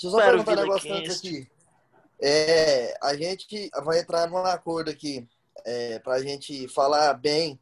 Deixa eu só perguntar um negócio antes aqui. É, a gente vai entrar num acordo aqui é, para a gente falar bem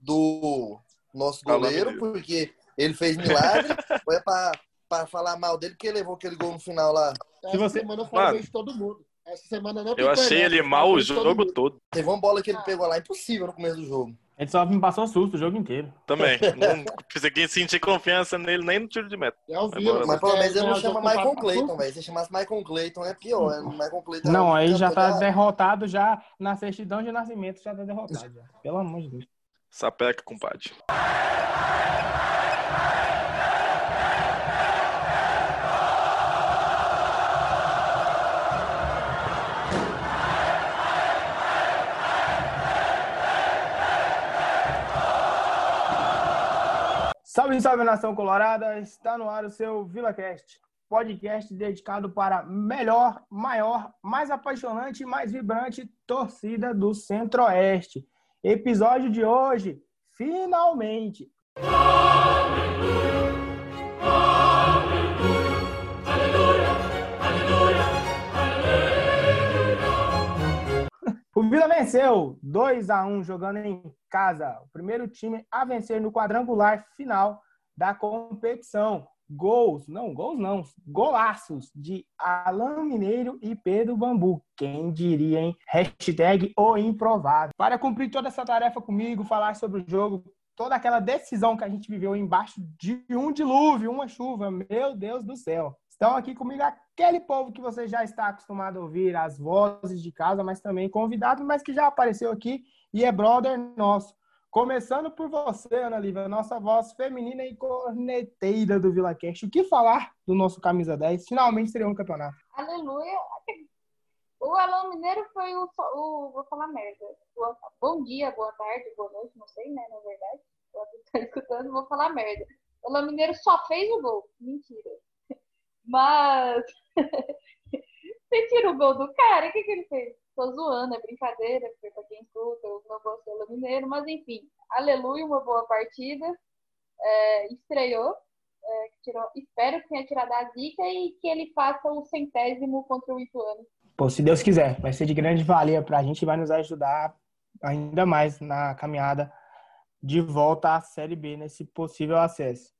do nosso goleiro, porque ele fez milagre, ou é para falar mal dele porque ele levou aquele gol no final lá? Se você... semana foi de todo mundo. Essa semana não Eu achei ele mal o jogo todo. Teve uma bola que ele pegou lá impossível no começo do jogo. Ele só me passou susto o jogo inteiro. Também. Não consegui sentir confiança nele nem no tiro de meta. É o Vila, mas pelo menos ele não chama Michael Clayton, velho. Se chamasse Michael Clayton é pior. É Michael Clayton não, aí já tá derrotado já na certidão de nascimento, já tá derrotado. Já. Pelo amor de Deus. Sapeca, compadre. Salve, salve nação colorada! Está no ar o seu VilaCast, podcast dedicado para melhor, maior, mais apaixonante e mais vibrante torcida do Centro-Oeste. Episódio de hoje, finalmente! O Vila venceu 2 a 1 jogando em casa. O primeiro time a vencer no quadrangular final da competição. Gols, não, gols não, golaços de Alan Mineiro e Pedro Bambu. Quem diria, hein? Hashtag o improvável. Para cumprir toda essa tarefa comigo, falar sobre o jogo, toda aquela decisão que a gente viveu embaixo de um dilúvio, uma chuva, meu Deus do céu. Estão aqui comigo aquele povo que você já está acostumado a ouvir, as vozes de casa, mas também convidados, mas que já apareceu aqui e é brother nosso. Começando por você, Ana Lívia, nossa voz feminina e corneteira do Vila Cast. O que falar do nosso camisa 10? Finalmente seria um campeonato. Aleluia. O Alão Mineiro foi o, o, Vou falar merda. Bom dia, boa tarde, boa noite, não sei, né? Na verdade. Tá escutando, vou falar merda. O Alão Mineiro só fez o gol. Mentira. Mas você tira o gol do cara, o que, que ele fez? Tô zoando, é brincadeira, porque pra quem escuta, eu não gosto do mineiro, mas enfim, aleluia, uma boa partida. É, estreou, é, tirou, espero que tenha tirado a zica e que ele faça o centésimo contra o Ituano. Pô, se Deus quiser, vai ser de grande valia pra gente e vai nos ajudar ainda mais na caminhada de volta à Série B, nesse possível acesso.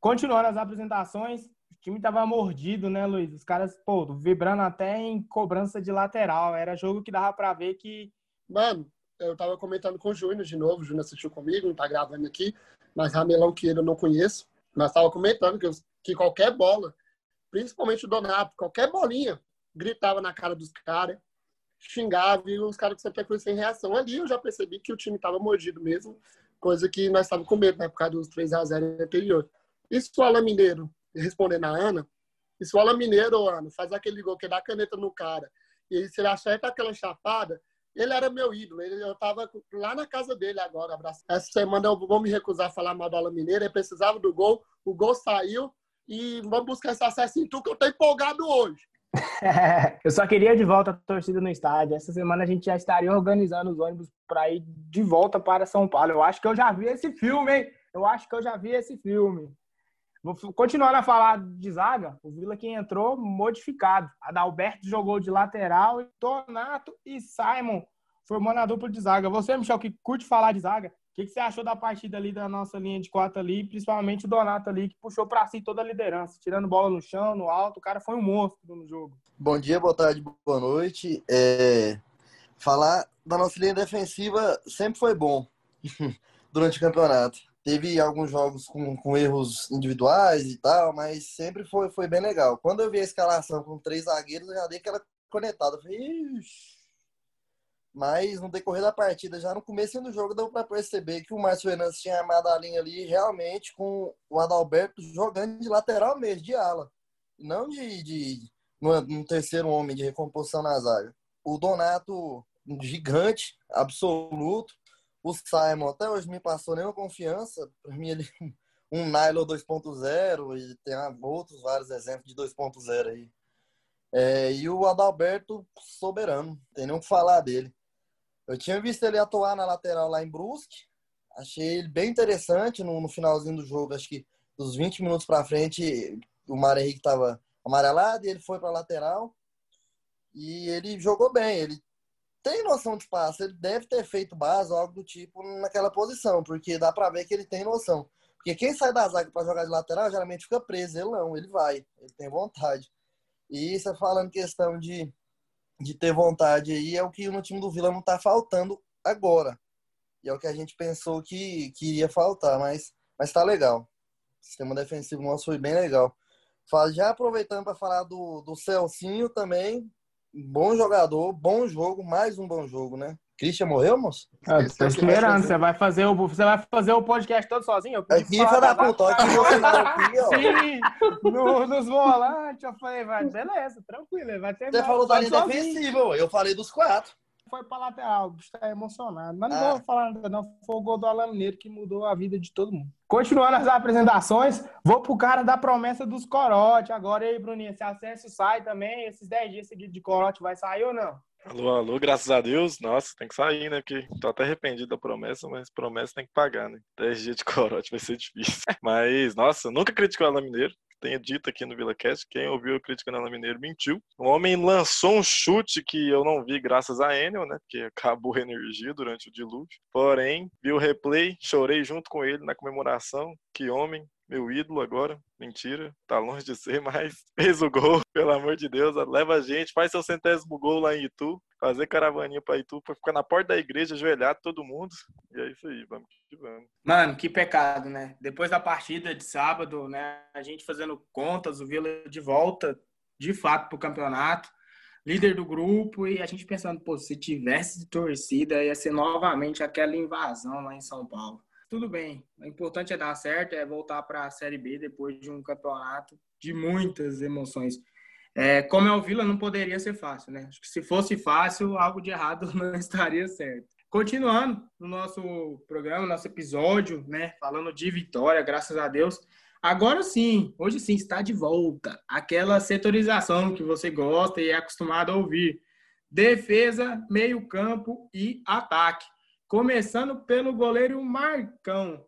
Continuando as apresentações, time tava mordido, né, Luiz? Os caras, pô, vibrando até em cobrança de lateral. Era jogo que dava para ver que. Mano, eu tava comentando com o Júnior de novo, o Júnior assistiu comigo, não tá gravando aqui, mas Ramelão que ele eu não conheço. Mas tava comentando que, que qualquer bola, principalmente o Donato, qualquer bolinha, gritava na cara dos caras, xingava e os caras que sempre foi sem reação. Ali eu já percebi que o time tava mordido mesmo, coisa que nós estávamos com medo, né, por causa dos 3 a 0 anterior. Isso o Alan Mineiro respondendo a Ana, e se o Alan Mineiro, Ana, faz aquele gol que dá caneta no cara, e se ele acerta aquela chapada, ele era meu ídolo. Ele, eu estava lá na casa dele agora, abraço. Essa semana eu vou me recusar a falar mal do Alan Mineiro. Ele precisava do gol, o gol saiu e vamos buscar esse acesso em tu que eu tô empolgado hoje. eu só queria de volta a torcida no estádio. Essa semana a gente já estaria organizando os ônibus para ir de volta para São Paulo. Eu acho que eu já vi esse filme, hein? Eu acho que eu já vi esse filme. Vou continuar a falar de zaga. O Vila que entrou modificado. Adalberto jogou de lateral e Donato e Simon formando a dupla de zaga. Você, Michel, que curte falar de zaga, o que, que, você achou da partida ali da nossa linha de quatro ali, principalmente o Donato ali, que puxou para si toda a liderança, tirando bola no chão, no alto, o cara foi um monstro no jogo. Bom dia, boa tarde, boa noite. É... Falar da nossa linha defensiva sempre foi bom durante o campeonato. Teve alguns jogos com, com erros individuais e tal, mas sempre foi, foi bem legal. Quando eu vi a escalação com três zagueiros, eu já dei aquela conectada. Ixi. Mas no decorrer da partida, já no começo do jogo, deu para perceber que o Márcio Fernandes tinha armado a linha ali realmente com o Adalberto jogando de lateral mesmo, de ala. Não de, de no, terceiro homem de recomposição na zaga. O Donato, um gigante, absoluto. O Simon até hoje me passou nenhuma confiança. Para mim, ele um Nylon 2.0 e tem outros vários exemplos de 2.0 aí. É, e o Adalberto soberano, tem nem o que falar dele. Eu tinha visto ele atuar na lateral lá em Brusque, achei ele bem interessante no, no finalzinho do jogo, acho que dos 20 minutos para frente o Mário Henrique estava amarelado e ele foi para lateral. E ele jogou bem, ele tem noção de passe, ele deve ter feito base ou algo do tipo naquela posição, porque dá para ver que ele tem noção. Porque quem sai da zaga para jogar de lateral geralmente fica preso, ele não, ele vai, ele tem vontade. E você falando questão de, de ter vontade aí, é o que no time do Vila não tá faltando agora. E é o que a gente pensou que, que iria faltar, mas, mas tá legal. O sistema defensivo nosso foi bem legal. Já aproveitando para falar do, do Celcinho também, bom jogador, bom jogo, mais um bom jogo, né? Christian morreu, moço? Ah, tô esperando. Você vai, fazer o, você vai fazer o podcast todo sozinho? Aqui, filha da puta, aqui, aqui, ó. Sim, no, nos volantes. Eu falei, vai, beleza, tranquilo. Vai ter você falou da linha defensiva, eu falei dos quatro foi para lateral, o bicho tá emocionado. Mas não ah. vou falar nada, não. Foi o gol do Alan Mineiro que mudou a vida de todo mundo. Continuando as apresentações, vou pro cara da promessa dos corote. Agora aí, Bruninho, se acesso sai também, esses 10 dias seguidos de corote vai sair ou não? Alô, alô, graças a Deus. Nossa, tem que sair, né? Porque tô até arrependido da promessa, mas promessa tem que pagar, né? 10 dias de corote vai ser difícil. Mas, nossa, nunca criticou o Alan Mineiro tenha dito aqui no VilaCast. Quem ouviu a crítica na Mineiro mentiu. O homem lançou um chute que eu não vi graças a Enel, né? Porque acabou a energia durante o dilúvio. Porém, vi o replay, chorei junto com ele na comemoração. Que homem, meu ídolo agora. Mentira, tá longe de ser, mas fez o gol, pelo amor de Deus. Leva a gente, faz seu centésimo gol lá em Itu, fazer caravaninha pra Itu, pra ficar na porta da igreja, ajoelhado todo mundo. E é isso aí, vamos que vamos. Mano, que pecado, né? Depois da partida de sábado, né? A gente fazendo contas, o Vila de volta, de fato, pro campeonato. Líder do grupo e a gente pensando, pô, se tivesse torcida, ia ser novamente aquela invasão lá em São Paulo tudo bem. O importante é dar certo, é voltar para a Série B depois de um campeonato de muitas emoções. É, como é o Vila, não poderia ser fácil, né? Acho que se fosse fácil, algo de errado não estaria certo. Continuando no nosso programa, nosso episódio, né? Falando de vitória, graças a Deus. Agora sim, hoje sim, está de volta. Aquela setorização que você gosta e é acostumado a ouvir. Defesa, meio-campo e ataque. Começando pelo goleiro Marcão.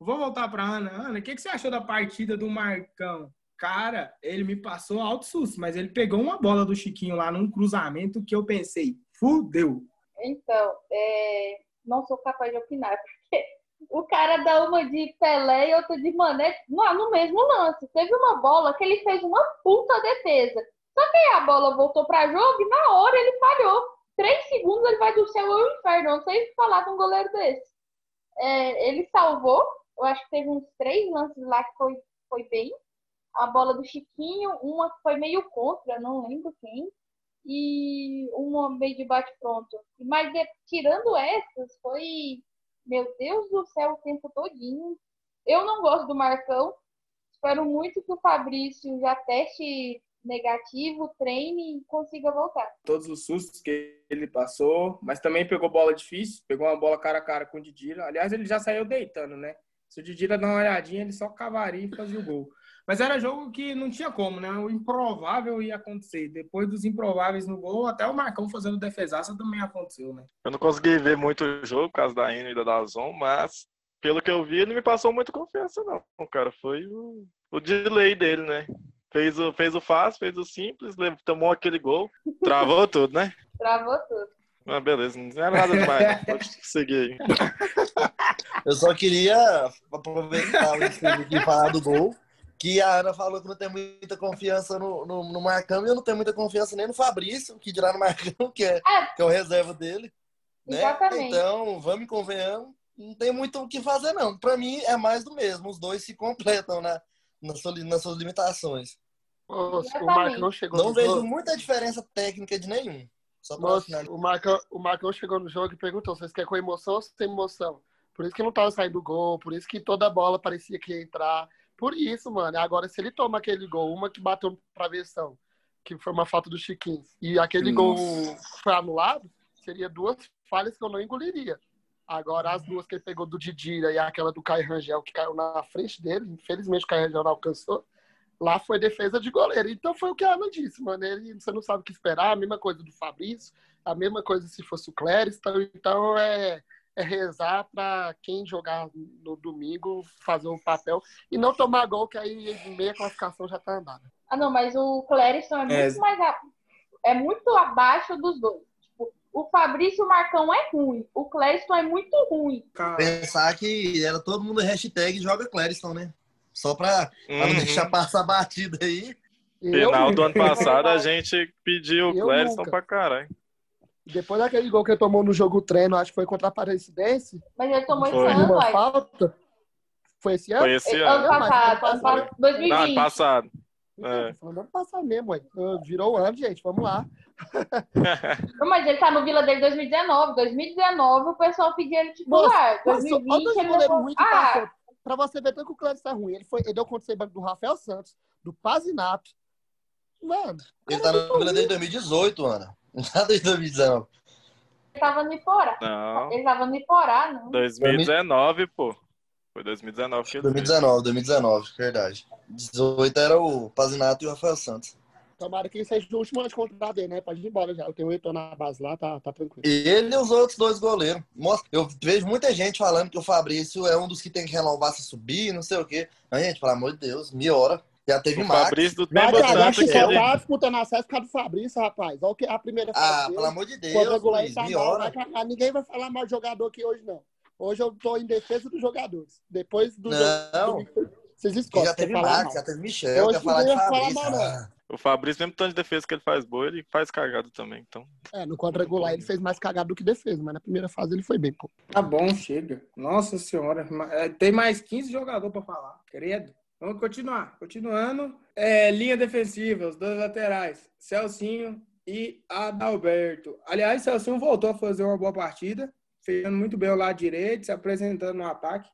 Vou voltar para Ana. Ana, o que, que você achou da partida do Marcão? Cara, ele me passou alto susto, mas ele pegou uma bola do Chiquinho lá num cruzamento que eu pensei, fudeu. Então, é... não sou capaz de opinar, porque o cara dá uma de Pelé e outra de Mané no, mesmo lance. Teve uma bola que ele fez uma puta defesa. Só que aí a bola voltou para jogo e na hora ele falhou três segundos ele vai do céu ao inferno. Não sei falar com um goleiro desse. É, ele salvou, eu acho que teve uns três lances lá que foi, foi bem. A bola do Chiquinho, uma foi meio contra, não lembro quem. E uma meio de bate-pronto. Mas de, tirando essas, foi, meu Deus do céu, o tempo todinho. Eu não gosto do Marcão. Espero muito que o Fabrício já teste negativo, treine e consiga voltar. Todos os sustos que ele passou, mas também pegou bola difícil, pegou uma bola cara a cara com o Didira. Aliás, ele já saiu deitando, né? Se o Didira dar uma olhadinha, ele só cavaria e fazia o gol. Mas era jogo que não tinha como, né? O improvável ia acontecer. Depois dos improváveis no gol, até o Marcão fazendo defesaça também aconteceu, né? Eu não consegui ver muito o jogo por causa da Ino e da Dazon, mas pelo que eu vi, ele me passou muito confiança, não. Cara, foi o, o delay dele, né? Fez o, fez o fácil, fez o simples, tomou aquele gol, travou tudo, né? Travou tudo. Ah, beleza, não é nada demais. Pode seguir aí. Eu só queria aproveitar e falar do gol. Que a Ana falou que não tem muita confiança no, no, no Marcão e eu não tenho muita confiança nem no Fabrício, que dirá no Marcão, que é, é. Que é o reserva dele. Né? Exatamente. Então, vamos e convenhamos. Não tem muito o que fazer, não. Para mim, é mais do mesmo. Os dois se completam né? nas, nas suas limitações. Nossa, o Marcão chegou Não vejo jogo. muita diferença técnica de nenhum. Só Nossa, o, Marcão, o Marcão chegou no jogo e perguntou: vocês querem com emoção ou sem emoção? Por isso que não tava saindo gol, por isso que toda bola parecia que ia entrar. Por isso, mano. Agora, se ele toma aquele gol, uma que bateu pra versão, que foi uma falta do Chiquinho, e aquele Nossa. gol foi anulado, seria duas falhas que eu não engoliria. Agora, as duas que ele pegou do Didira e aquela do Caio Rangel, que caiu na frente dele, infelizmente o Caio Rangel não alcançou, Lá foi defesa de goleiro. Então foi o que a Ana disse, mano. Ele, você não sabe o que esperar, a mesma coisa do Fabrício, a mesma coisa se fosse o Cléris. Então, então é, é rezar para quem jogar no domingo fazer o papel e não tomar gol, que aí meia classificação já tá andada. Ah, não, mas o Clériston é muito É. mais. a- É muito abaixo dos dois. Tipo, o Fabrício e o Marcão é ruim. O Clériston é muito ruim. Cara, Pensar que era todo mundo hashtag joga Clériston, né? Só pra, pra não Uhum. deixar passar a batida aí. Eu, Final do ano passado a gente pediu o nunca. pra caralho. Depois daquele gol que ele tomou no jogo treino, acho que foi contra a Aparecidense, Mas ele tomou esse Foi. ano, uma falta. Foi esse ano? Foi esse Ano ano. passado, ano passado, passado. Não, ano 2020. passado. Então, É. ano passado mesmo, ué. Ah, Virou o ano, gente. Vamos lá. Não, mas ele tá no Vila dele 2019. 2019 o pessoal pedia ele titular. Nossa, olha 2020 dois ele levou... ruins que Ah, passou. Pra você ver tanto que o Cléber tá ruim. Ele, foi, ele deu conta de ser banco do Rafael Santos, do Pazinato. Mano, Ele tá no Vila desde 2018, Ana. Não tá desde 2019. ele tava no Iporá. Não, Ele tava no Iporá, não. 2019, pô. Foi 2019 que ele veio. 2019, 2019, verdade. 18 era o Pazinato e o Rafael Santos. Tomara que seja o último ano de contrato dele, né? Pode ir embora já. Eu tenho oito anos na base lá, tá, tá tranquilo. E ele e os outros dois goleiros. Mostra- Eu vejo muita gente falando que o Fabrício é um dos que tem que renovar se subir, não sei o quê. Mas, gente, pelo amor de Deus, melhora. Já teve O Max. Fabrício do tempo cagar, tanto que ele. tá disputando acesso por causa do Fabrício, rapaz. Olha o que a primeira Ah, pelo amor de Deus, Luiz, tá mal, vai. Ninguém vai falar mal de jogador aqui hoje, não. Hoje eu tô em defesa dos jogadores. Depois do Não. jogo, vocês escolhem. já teve falar Max, já teve Michel, Hoje quer falar de falar Fabrício. mal, não. Ah, O Fabrício, mesmo tanto de defesa que ele faz boa, ele faz cagado também. Então, É, no quadrangular ele fez mais cagado do que defesa, mas na primeira fase ele foi bem, pô. tá bom, chega. Nossa senhora. é, Tem mais 15 jogadores pra falar. Credo. Vamos continuar. Continuando. É, linha defensiva, os dois laterais. Celcinho e Adalberto. Aliás, Celcinho voltou a fazer uma boa partida. Fazendo muito bem o lado direito, se apresentando no ataque.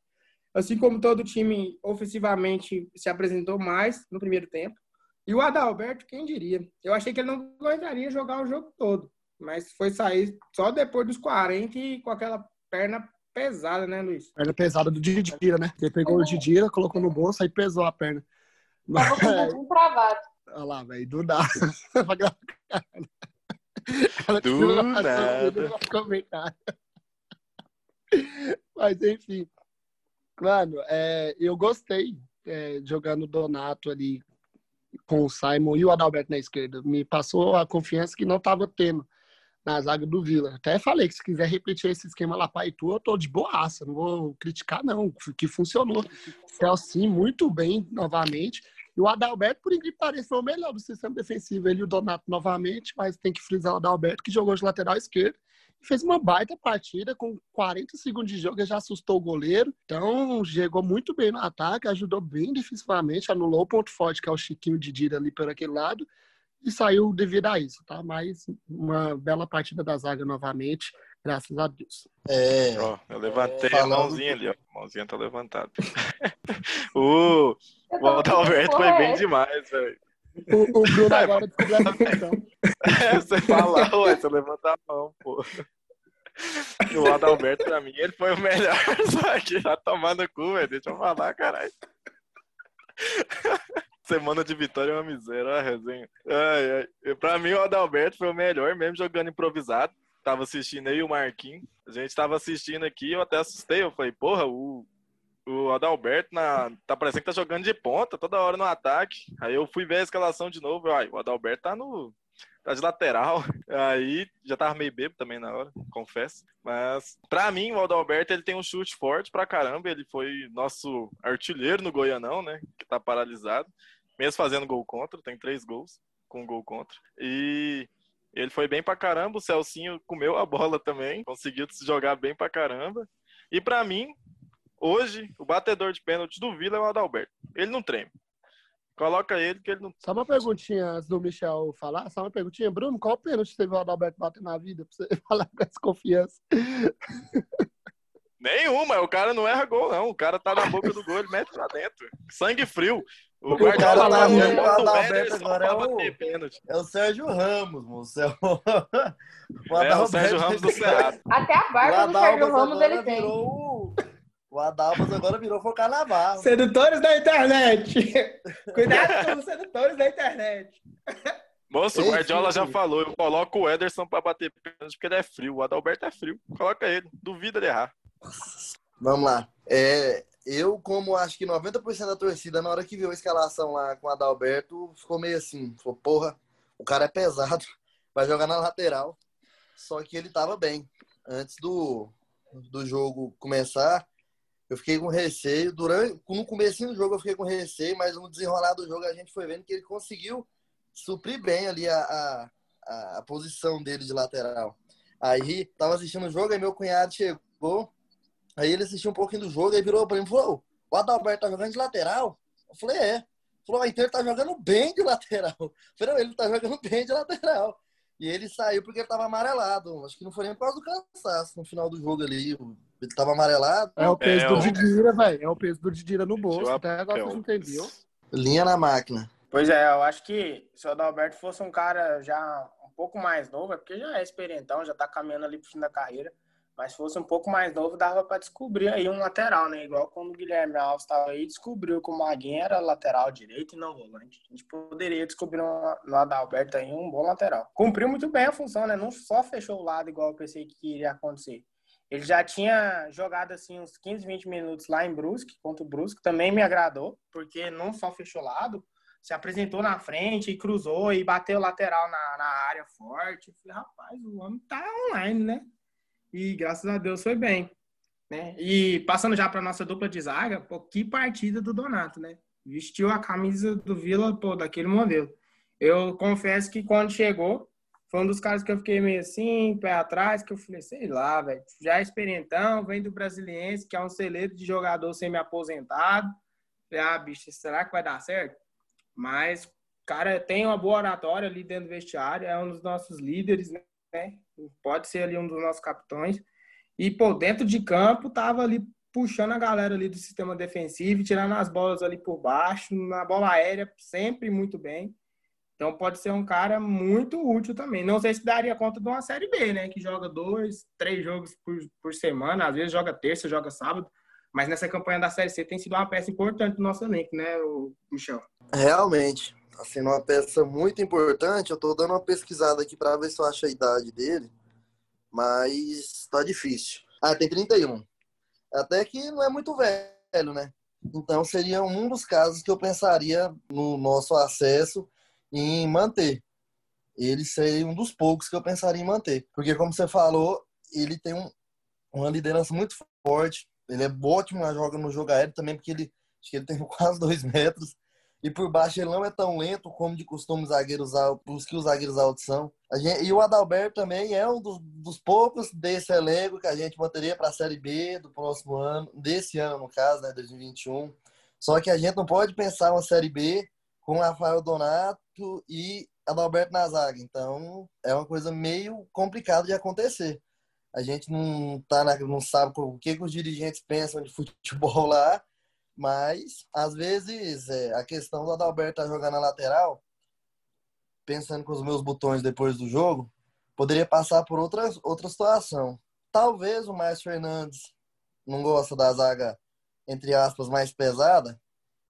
Assim como todo o time ofensivamente se apresentou mais no primeiro tempo. E o Adalberto, quem diria? Eu achei que ele não aguentaria jogar o jogo todo. Mas foi sair só depois dos 40 e com aquela perna pesada, né, Luiz? Perna pesada do Didira, né? Ele pegou o Didira, colocou no bolso, aí pesou a perna. Tava com o bumbum travado. Olha lá, velho, do nada. Ela Do nada. Mas enfim. Mano, é, eu gostei é, jogando o Donato ali com o Simon e o Adalberto na esquerda. Me passou a confiança que não estava tendo na zaga do Vila. Até falei que se quiser repetir esse esquema lá para Itu, eu tô de boaça. Não vou criticar, não. Que funcionou. Celcinho muito bem novamente. E o Adalberto, por incrível que pareça, foi o melhor do sistema defensivo. Ele e o Donato novamente, mas tem que frisar o Adalberto, que jogou de lateral esquerdo. Fez uma baita partida, com 40 segundos de jogo, já assustou o goleiro. Então, chegou muito bem no ataque, ajudou bem defensivamente, anulou o ponto forte, que é o Chiquinho de Dira ali por aquele lado, e saiu devido a isso, tá? Mas uma bela partida da zaga novamente, graças a Deus. É, ó, eu levantei Falando- a mãozinha ali, ó. A mãozinha tá levantada. o Eu o Adalberto pensando, foi bem é demais, velho. O, o Bruno agora descobriu a função. É, você fala, ué, você levanta a mão, pô. O Adalberto, pra mim, ele foi o melhor. Só que tá tomando cu, velho. Deixa eu falar, caralho. Semana de vitória é uma miséria, a resenha. Ai, ai. Pra mim, o Adalberto foi o melhor, mesmo jogando improvisado. Tava assistindo aí o Marquinhos. A gente tava assistindo aqui, eu até assustei. Eu falei, porra, o, o Adalberto na, tá parecendo que tá jogando de ponta toda hora no ataque. Aí eu fui ver a escalação de novo. Ai, o Adalberto tá no. Tá de lateral. Aí já tava meio bêbado também na hora, confesso. Mas pra mim, o Adalberto ele tem um chute forte pra caramba. Ele foi nosso artilheiro no Goianão, né? Que tá paralisado. Mesmo fazendo gol contra, tem três gols com gol contra. E ele foi bem pra caramba. O Celcinho comeu a bola também. Conseguiu se jogar bem pra caramba. E pra mim, hoje, o batedor de pênalti do Vila é o Adalberto. Ele não treme. Coloca ele que ele não. Só uma perguntinha antes do Michel falar. Só uma perguntinha. Bruno, qual pênalti teve o Adalberto bater na vida? Pra você falar com essa confiança. Nenhuma, o cara não erra gol, não. O cara tá na boca do gol, ele mete pra dentro. Sangue frio. O O cara Guardiola tá vendo vendo o Adalberto agora é o- é o Sérgio Ramos, moço. É o, o É o Sérgio Ramos do Cerrado. Até a O barba do Sérgio Ramos ele tem. virou o... Adalmas agora virou foi carnaval. Sedutores da internet. Cuidado com os sedutores da internet. Moço, o Guardiola já falou, eu coloco o Ederson pra bater pênalti porque ele é frio. O Adalberto é frio. Coloca ele. Duvida ele errar. Vamos lá. É, eu, como acho que 90% da torcida, na hora que viu a escalação lá com o Adalberto, ficou meio assim, falou, porra, o cara é pesado, vai jogar na lateral. Só que ele tava bem. Antes do, do jogo começar, eu fiquei com receio. Durante, no começo do jogo eu fiquei com receio, mas no desenrolar do jogo a gente foi vendo que ele conseguiu suprir bem ali a, a, a posição dele de lateral. Aí tava assistindo o jogo, aí meu cunhado chegou, aí ele assistiu um pouquinho do jogo, aí virou pra mim e falou: o Adalberto tá jogando de lateral? Eu falei, é. Falou, então ele tá jogando bem de lateral. Eu falei, não, ele tá jogando bem de lateral. E ele saiu porque ele tava amarelado. Acho que não foi nem por causa do cansaço no final do jogo ali. Ele tava amarelado. É o peso é, do Didira, velho. É o peso do Didira no bolso. Até agora você entendeu. Linha na máquina. Pois é, eu acho que se o Adalberto fosse um cara já um pouco mais novo, é porque já é experientão, já tá caminhando ali pro fim da carreira. Mas se fosse um pouco mais novo, dava para descobrir aí um lateral, né? Igual quando o Guilherme Alves estava aí, descobriu que o Maguinho era lateral direito e não volante. A gente poderia descobrir no Adalberto aí um bom lateral. Cumpriu muito bem a função, né? Não só fechou o lado igual eu pensei que iria acontecer. Ele já tinha jogado assim uns 15, 20 minutos lá em Brusque, contra o Brusque, também me agradou, porque não só fechou o lado, se apresentou na frente e cruzou e bateu lateral na, na área forte. Eu falei, rapaz, o homem tá online, né? E graças a Deus foi bem. Né? E passando já para nossa dupla de zaga, pô, que partida do Donato, né? Vestiu a camisa do Vila, pô, daquele modelo. Eu confesso que quando chegou, foi um dos caras que eu fiquei meio assim, pé atrás, que eu falei, sei lá, velho, já é vem do Brasiliense, que é um celeiro de jogador semi-aposentado. Falei, ah, bicho, será que vai dar certo? Mas, cara, tem uma boa oratória ali dentro do vestiário, é um dos nossos líderes, né? Pode ser ali um dos nossos capitões. E, pô, dentro de campo, tava ali puxando a galera ali do sistema defensivo, tirando as bolas ali por baixo, na bola aérea, sempre muito bem. Então pode ser um cara muito útil também. Não sei se daria conta de uma Série B, né? Que joga dois, três jogos por, por semana, às vezes joga terça, joga sábado. Mas nessa campanha da Série C tem sido uma peça importante do nosso elenco, né, Michel? Realmente sendo uma peça muito importante. Eu tô dando uma pesquisada aqui para ver se eu acho a idade dele, mas tá difícil. Ah, tem 31. Até que não é muito velho, né? Então seria um dos casos que eu pensaria no nosso acesso em manter. Ele seria um dos poucos que eu pensaria em manter. Porque, como você falou, ele tem um, uma liderança muito forte. Ele é ótimo na joga no jogo aéreo também, porque ele, acho que ele tem quase dois metros. E por baixo ele não é tão lento como de costume os zagueiros os que os zagueiros altos são. Gente, e o Adalberto também é um dos, dos, poucos desse elenco que a gente manteria para a Série B do próximo ano, desse ano no caso, né, 2021. Só que a gente não pode pensar uma Série B com Rafael Donato e Adalberto na zaga. Então é uma coisa meio complicada de acontecer. A gente não, tá na, não sabe o que, que os dirigentes pensam de futebol lá mas, às vezes, é, a questão do Adalberto tá jogando na lateral, pensando com os meus botões depois do jogo, poderia passar por outra, outra situação. Talvez o Márcio Fernandes não gosta da zaga, entre aspas, mais pesada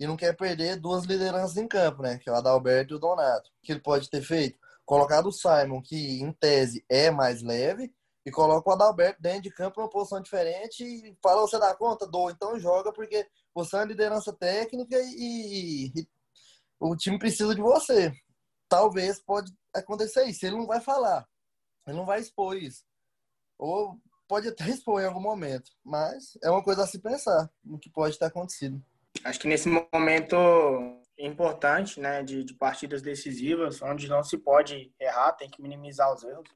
e não quer perder duas lideranças em campo, né? Que é o Adalberto e o Donato. O que ele pode ter feito? Colocado o Simon, que em tese é mais leve, e coloca o Adalberto dentro de campo numa posição diferente e fala, você dá conta? Dou, então joga, porque você é liderança técnica e, e, o time precisa de você. Talvez pode acontecer isso. Ele não vai falar, ele não vai expor isso. Ou pode até expor em algum momento, mas é uma coisa a se pensar no que pode ter acontecido. Acho que nesse momento importante, né, de, de partidas decisivas, onde não se pode errar, tem que minimizar os erros.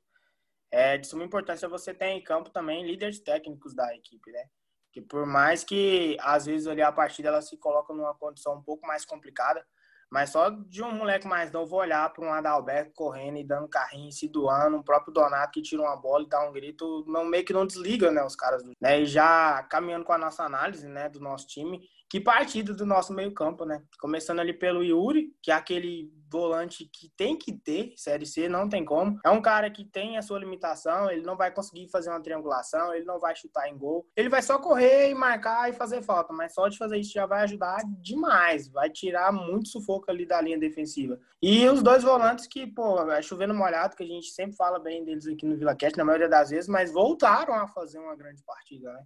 É de suma importância você ter em campo também líderes técnicos da equipe, né? Que por mais que às vezes ali a partida ela se coloca numa condição um pouco mais complicada, mas só de um moleque mais novo olhar para um Adalberto correndo e dando carrinho, se doando, um próprio Donato que tira uma bola e dá um grito, não meio que não desliga, né, os caras, né? E já caminhando com a nossa análise, né, do nosso time, que partida do nosso meio-campo, né? Começando ali pelo Yuri, que é aquele volante que tem que ter, Série C, não tem como. É um cara que tem a sua limitação, ele não vai conseguir fazer uma triangulação, ele não vai chutar em gol. Ele vai só correr e marcar e fazer falta, mas só de fazer isso já vai ajudar demais, vai tirar muito sufoco ali da linha defensiva. E os dois volantes que, pô, é chovendo molhado, que a gente sempre fala bem deles aqui no Vila Cat, na maioria das vezes, mas voltaram a fazer uma grande partida, né?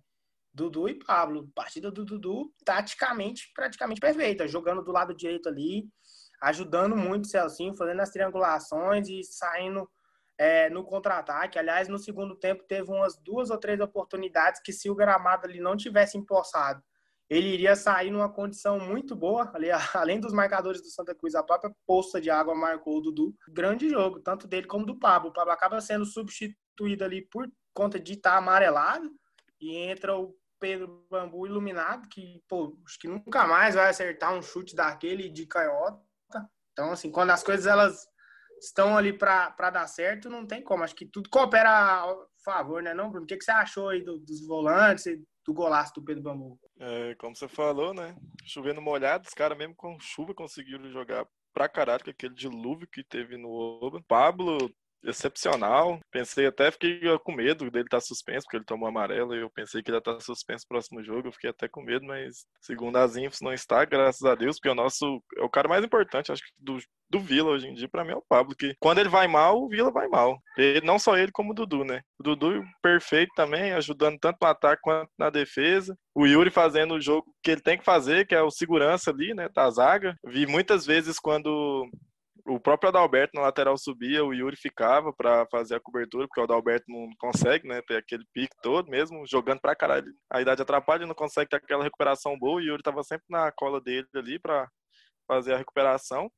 Dudu e Pablo. Partida do Dudu taticamente praticamente perfeita, jogando do lado direito ali, ajudando muito o Celcinho, fazendo as triangulações e saindo é, no contra-ataque. Aliás, no segundo tempo teve umas duas ou três oportunidades que se o gramado ali não tivesse empossado, ele iria sair numa condição muito boa. Ali, além dos marcadores do Santa Cruz, a própria poça de água marcou o Dudu. Grande jogo, tanto dele como do Pablo. O Pablo acaba sendo substituído ali por conta de estar amarelado e entra o Pedro Bambu iluminado, que, pô, acho que nunca mais vai acertar um chute daquele de canhota. Então, assim, quando as coisas elas estão ali para dar certo, não tem como. Acho que tudo coopera a favor, né, não, Bruno? O que, que você achou aí do, dos volantes, do golaço do Pedro Bambu? É, como você falou, né? Chovendo molhado, os caras mesmo com chuva conseguiram jogar pra caralho com aquele dilúvio que teve no Oba. Pablo excepcional. Pensei até, fiquei com medo dele estar tá suspenso, porque ele tomou amarelo, e eu pensei que ele ia estar tá suspenso no próximo jogo, eu fiquei até com medo, mas segundo as infos não está, graças a Deus, porque o nosso é o cara mais importante, acho que do, do Vila hoje em dia, para mim é o Pablo, que quando ele vai mal, o Vila vai mal. E não só ele, como o Dudu, né? O Dudu perfeito também, ajudando tanto no ataque quanto na defesa. O Yuri fazendo o jogo que ele tem que fazer, que é o segurança ali, né, da zaga. Vi muitas vezes quando o próprio Adalberto na lateral subia, o Yuri ficava para fazer a cobertura, porque o Adalberto não consegue, né, ter aquele pique todo, mesmo jogando pra caralho. A idade atrapalha, não consegue ter aquela recuperação boa, e o Yuri tava sempre na cola dele ali para fazer a recuperação.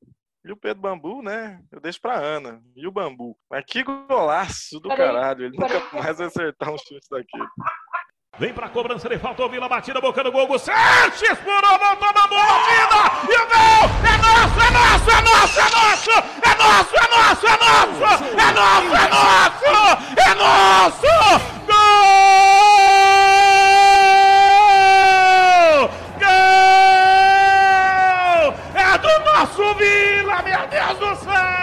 E o Pedro Bambu, né? Eu deixo pra Ana. E o Bambu. Mas que golaço do caralho. Ele nunca mais vai acertar um chute daquele. Vem pra cobrança ele faltou Vila batida, boca no gol, Sanches explorou, voltou na mordida, e o gol! É nosso, é nosso, é nosso, é nosso! É nosso, é nosso, é nosso! É nosso, é nosso! É nosso! Gol! Gol! É do nosso Vila, meu Deus do céu!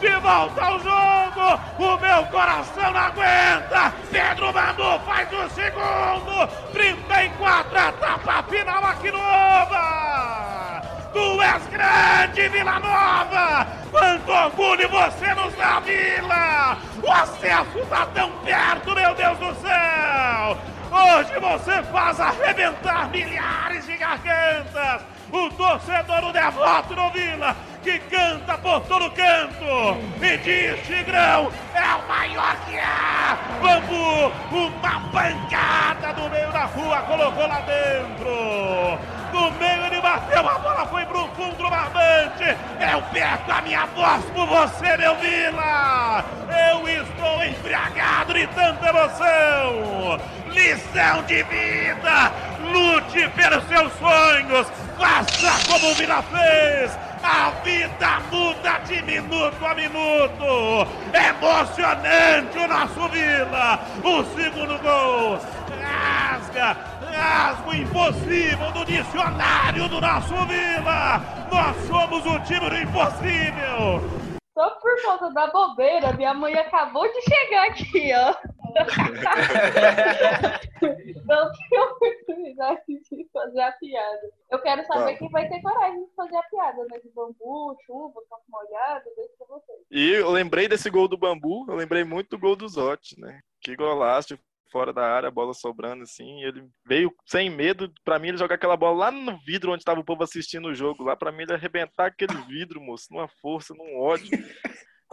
De volta ao jogo, o meu coração não aguenta. Pedro Manu faz o segundo. 34, etapa final aqui no Ova. Tu és grande, Vila Nova! Quanto orgulho você nos dá, Vila! O acesso está tão perto, meu Deus do céu! Hoje você faz arrebentar milhares de gargantas! O torcedor, o devoto no Vila, que canta por todo canto e diz: Tigrão é o maior que há. Bambu, uma pancada no meio da rua, colocou lá dentro. No meio ele bateu, a bola foi pro fundo do barbante. Eu perco a minha voz por você, meu Vila. Eu estou embriagado de tanta emoção. Lição de vida. Lute pelos seus sonhos. Faça como o Vila fez. A vida muda de minuto a minuto. Emocionante o nosso Vila. O segundo gol. Rasga, rasga o impossível do dicionário do nosso Vila. Nós somos o time do impossível. Só por conta da bobeira, minha mãe acabou de chegar aqui, ó. não tem oportunidade de fazer a piada. Eu quero saber tá. quem vai ter coragem de fazer a piada, né? De bambu, chuva, campo molhado, deixa pra vocês. E eu lembrei desse gol do bambu, eu lembrei muito do gol do Zotti, né? Que golaço fora da área, a bola sobrando assim. ele veio sem medo, para mim ele jogar aquela bola lá no vidro onde estava o povo assistindo o jogo, lá para mim ele arrebentar aquele vidro, moço, numa força, num ódio.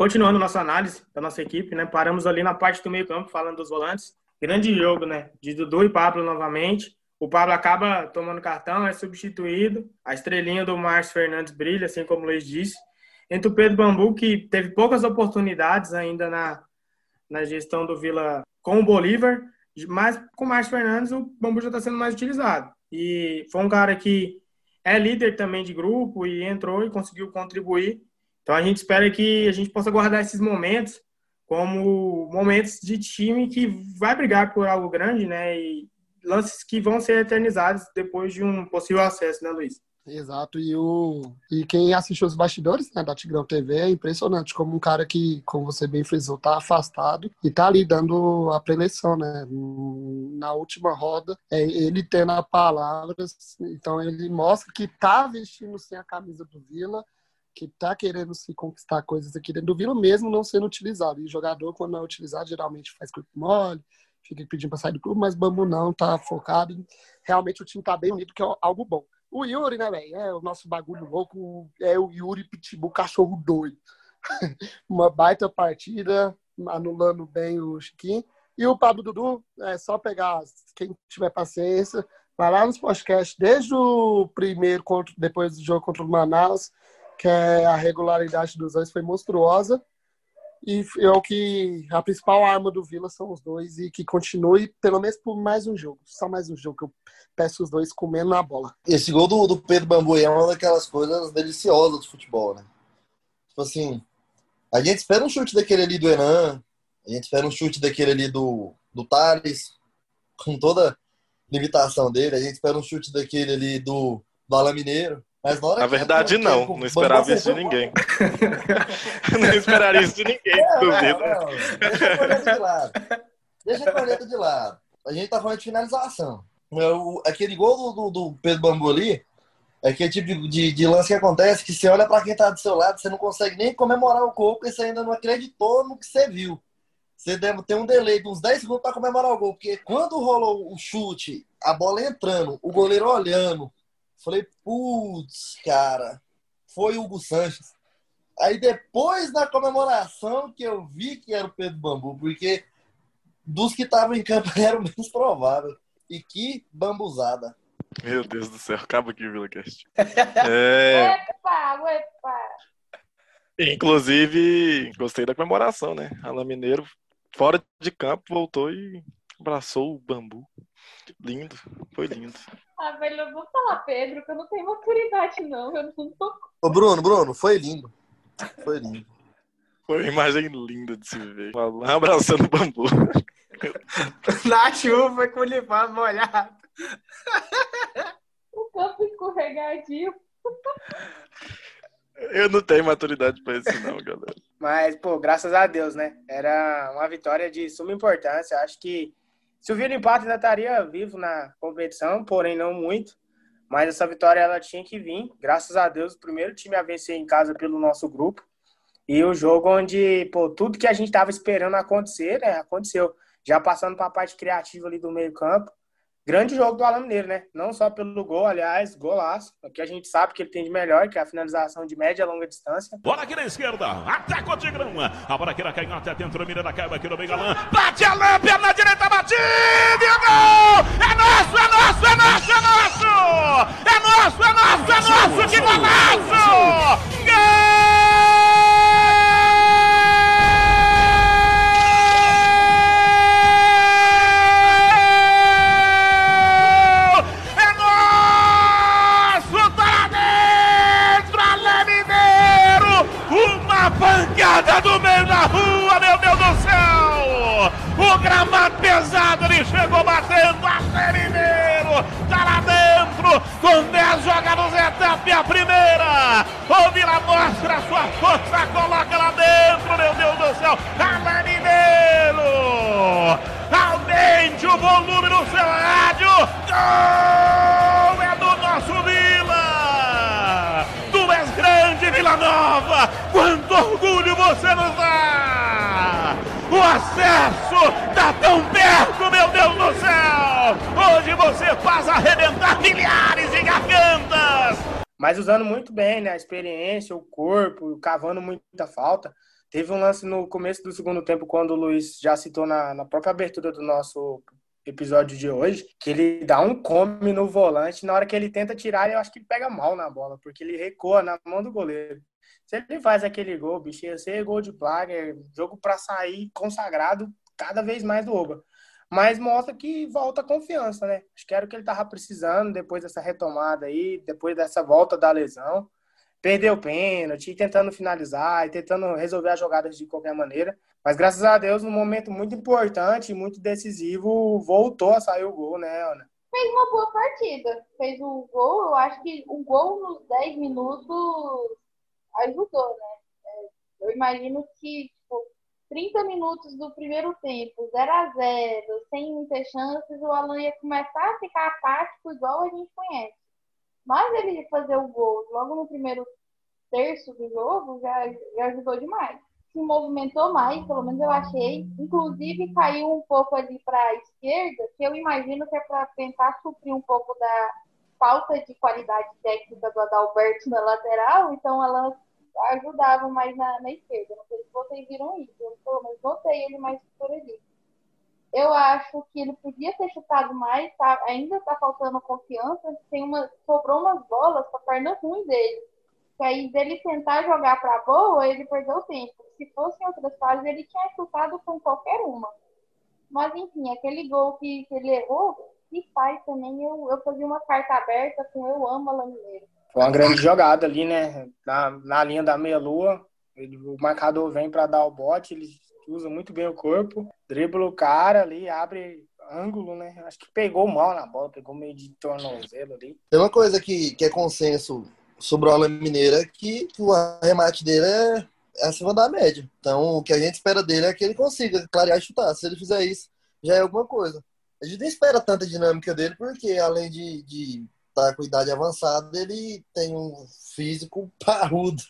Continuando nossa análise da nossa equipe, né? Paramos ali na parte do meio-campo falando dos volantes. Grande jogo, né? De Dudu e Pablo novamente. O Pablo acaba tomando cartão, é substituído. A estrelinha do Márcio Fernandes brilha, assim como o Luiz disse. Entre o Pedro Bambu, que teve poucas oportunidades ainda na, na gestão do Vila com o Bolívar, mas com o Márcio Fernandes o Bambu já está sendo mais utilizado. E foi um cara que é líder também de grupo e entrou e conseguiu contribuir. Então a gente espera que a gente possa guardar esses momentos como momentos de time que vai brigar por algo grande, né? E lances que vão ser eternizados depois de um possível acesso, né, Luiz? Exato, e, o, e quem assistiu os bastidores né, da Tigrão TV é impressionante, como um cara que, como você bem frisou, tá afastado e tá ali dando a preleção, né? Na última roda, é ele tendo a palavra, então ele mostra que tá vestindo sem a camisa do Vila, que tá querendo se conquistar coisas aqui dentro do Vila, mesmo não sendo utilizado. E jogador, quando não é utilizado, geralmente faz corpo mole, fica pedindo para sair do clube, mas Bambu não, tá focado. Realmente o time tá bem unido, que é algo bom. O Yuri, né, velho? É o nosso bagulho louco, é o Yuri Pitbull, cachorro doido. Uma baita partida, anulando bem o Chiquinho. E o Pablo Dudu, é só pegar, quem tiver paciência, vai lá nos podcasts, desde o primeiro, depois do jogo contra o Manaus, que é a regularidade dos dois foi monstruosa. E é o que a principal arma do Vila são os dois e que continue pelo menos por mais um jogo. Só mais um jogo que eu peço os dois comendo na bola. Esse gol do, do Pedro Bambu é uma daquelas coisas deliciosas do futebol, né? Tipo assim, a gente espera um chute daquele ali do Enan, a gente espera um chute daquele ali do, do Thales, com toda limitação dele, a gente espera um chute daquele ali do, do Alain Mineiro. Mas na, na verdade, não. Não esperava isso de ninguém. não esperaria isso de ninguém, é, duvido. Não. Deixa a corneta de lado. Deixa a de lado. A gente tá falando de finalização. O, aquele gol do, do, do Pedro Bambu ali é aquele tipo de, de, de, lance que acontece que você olha para quem tá do seu lado, você não consegue nem comemorar o gol, porque você ainda não acreditou no que você viu. Você deve ter um delay de uns 10 segundos para comemorar o gol, porque quando rolou o chute, a bola entrando, o goleiro olhando, Falei, putz, cara, foi o Hugo Sanches. Aí depois da comemoração que eu vi que era o Pedro Bambu, porque dos que estavam em campo era o menos provável. E que bambuzada. Meu Deus do céu, acaba aqui o VilaCast. É... Epa, epa. Inclusive, gostei da comemoração, né? Alain Mineiro, fora de campo, voltou e abraçou o bambu. Lindo, foi lindo. Ah, velho, eu vou falar Pedro, que eu não tenho maturidade, não. Eu não tô. Ô, Bruno, Bruno, foi lindo. Foi lindo. Foi uma imagem linda de se ver. Um abraçando o bambu. Na chuva com o uniforme molhado. O campo escorregadio. Eu não tenho maturidade para isso, não, galera. Mas, pô, graças a Deus, né? Era uma vitória de suma importância. Acho que se o Vila empate ainda estaria vivo na competição, porém não muito. Mas essa vitória ela tinha que vir. Graças a Deus, o primeiro time a vencer em casa pelo nosso grupo. E o jogo onde, pô, tudo que a gente estava esperando acontecer, né, aconteceu. Já passando para a parte criativa ali do meio-campo. Grande jogo do Alan Mineiro, né? Não só pelo gol, aliás, golaço. O que a gente sabe que ele tem de melhor, que é a finalização de média e longa distância. Bola aqui na esquerda, ataca o Tigrão. A bola aqui na canhota, dentro, mira na caiba aqui no meio galã. Bate a lã, perna direita, batida e gol! É nosso, é nosso, é nosso, é nosso! É nosso, é nosso, é nosso, que golaço! Primeira! O Vila mostra a sua força, coloca lá dentro, meu Deus do céu! Alain Mineiro! Aumente o volume do seu rádio! Gol é do nosso Vila! Tu és grande, Vila Nova! Quanto orgulho você nos dá! O acesso está tão perto, meu Deus do céu! Hoje você faz arrebentar milhares! Mas usando muito bem né, a experiência, o corpo, cavando muita falta. Teve um lance no começo do segundo tempo, quando o Luiz já citou na, na própria abertura do nosso episódio de hoje, que ele dá um come no volante, na hora que ele tenta tirar, eu acho que ele pega mal na bola, porque ele recua na mão do goleiro. Se ele faz aquele gol, bicho, ia ser gol de plaga, é jogo para sair consagrado cada vez mais do Oba. Mas mostra que volta a confiança, né? Acho que era o que ele tava precisando depois dessa retomada aí, depois dessa volta da lesão. Perdeu o pênalti, tentando finalizar e tentando resolver as jogadas de qualquer maneira. Mas graças a Deus, num momento muito importante, muito decisivo, voltou a sair o gol, né, Ana? Fez uma boa partida. Fez o gol, eu acho que o gol nos 10 minutos ajudou, né? É, eu imagino que, 30 minutos do primeiro tempo, 0 a 0 sem muitas chances, o Alan ia começar a ficar apático igual a gente conhece. Mas ele fazer o gol logo no primeiro terço do jogo já, já ajudou demais. Se movimentou mais, pelo menos eu achei. Inclusive caiu um pouco ali para a esquerda, que eu imagino que é para tentar suprir um pouco da falta de qualidade técnica do Adalberto na lateral, então ela ajudava mais na, na esquerda. Não sei se vocês viram isso, eu pelo menos ele mais por ali. Eu acho que ele podia ter chutado mais, tá? ainda está faltando confiança. Tem uma, sobrou umas bolas para a perna ruim dele. Que aí dele tentar jogar para boa, ele perdeu tempo. Se fosse em outras fases, ele tinha chutado com qualquer uma. Mas enfim, aquele gol que, que ele errou, se faz também, eu, eu fazia uma carta aberta com eu amo a Lamineiro. Foi uma grande jogada ali, né? Na, na linha da meia-lua, o marcador vem para dar o bote, ele usa muito bem o corpo, dribla o cara ali, abre ângulo, né? Acho que pegou mal na bola, pegou meio de tornozelo ali. Tem uma coisa que, que é consenso sobre o Alan Mineira é que o arremate dele é, é acima da média. Então, o que a gente espera dele é que ele consiga clarear e chutar. Se ele fizer isso, já é alguma coisa. A gente nem espera tanta dinâmica dele, porque além de, de tá com idade avançada, ele tem um físico parrudo.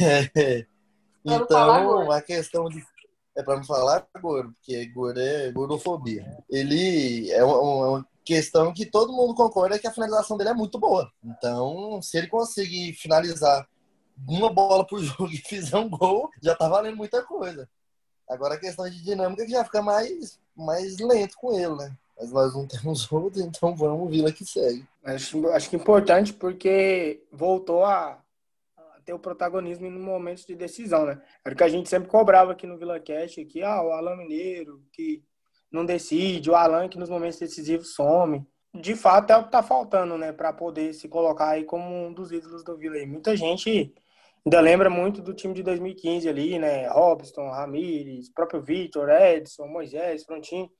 É. Então, a questão de. É para não falar gordo, porque gordo é gordofobia. Ele é uma, questão que todo mundo concorda que a finalização dele é muito boa. Então, se ele conseguir finalizar uma bola por jogo e fizer um gol, já tá valendo muita coisa. Agora a questão de dinâmica que já fica mais, mais lento com ele, né? Mas nós não temos outro, então vamos Vila que segue. Acho, acho que importante porque voltou a, ter o protagonismo em momentos de decisão, né? Era o que a gente sempre cobrava aqui no Vila Cash, aqui, ah, o Alan Mineiro, que não decide, o Alan que nos momentos decisivos some. De fato, é o que tá faltando, né, para poder se colocar aí como um dos ídolos do Vila. E muita gente ainda lembra muito do time de 2015 ali, né? Robson, Ramires, próprio Vitor, Edson, Moisés, Frontin.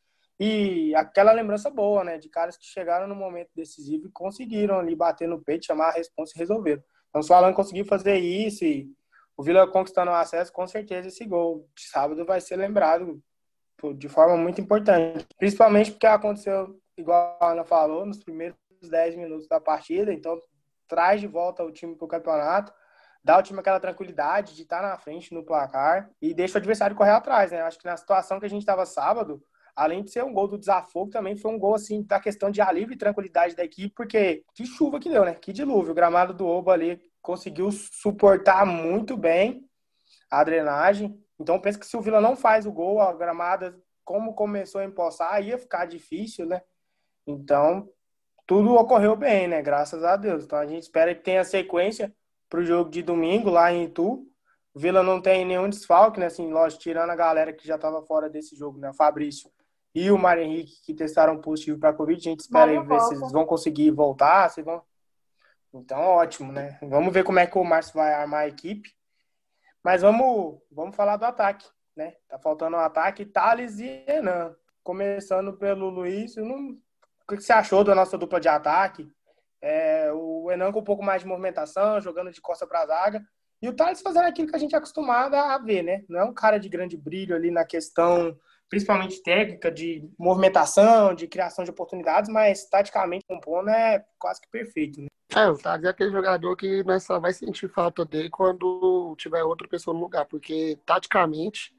E aquela lembrança boa, né? De caras que chegaram no momento decisivo e conseguiram ali bater no peito, chamar a resposta e resolveram. Então, se o Alan conseguir fazer isso e o Vila conquistando o acesso, com certeza esse gol de sábado vai ser lembrado de forma muito importante. Principalmente porque aconteceu, igual a Ana falou, nos primeiros 10 minutos da partida. Então, traz de volta o time para o campeonato, dá ao time aquela tranquilidade de estar na frente no placar e deixa o adversário correr atrás, né? Acho que na situação que a gente estava sábado, além de ser um gol do desafogo, também foi um gol assim da questão de alívio e tranquilidade da equipe, porque que chuva que deu, né? Que dilúvio. O gramado do Oba ali conseguiu suportar muito bem a drenagem. Então penso que se o Vila não faz o gol, a gramada como começou a empoçar, ia ficar difícil, né? Então tudo ocorreu bem, né? Graças a Deus. Então a gente espera que tenha sequência para o jogo de domingo lá em Itu. Vila não tem nenhum desfalque, né? Assim, lógico, tirando a galera que já estava fora desse jogo, né? O Fabrício e o Mário Henrique que testaram positivo para a Covid. A gente espera ver se eles vão conseguir voltar, se vão. Então, ótimo, né? Vamos ver como é que o Márcio vai armar a equipe. Mas vamos, vamos falar do ataque, né? Tá faltando um ataque, Thales e Renan. Começando pelo Luiz, não... o que você achou da nossa dupla de ataque? É, o Enan com um pouco mais de movimentação, jogando de costa para a zaga. E o Thales fazendo aquilo que a gente é acostumado a ver, né? Não é um cara de grande brilho ali na questão principalmente técnica, de movimentação, de criação de oportunidades, mas taticamente compondo é quase que perfeito. Né? É, o Tag é aquele jogador que nós só vai sentir falta dele quando tiver outra pessoa no lugar, porque taticamente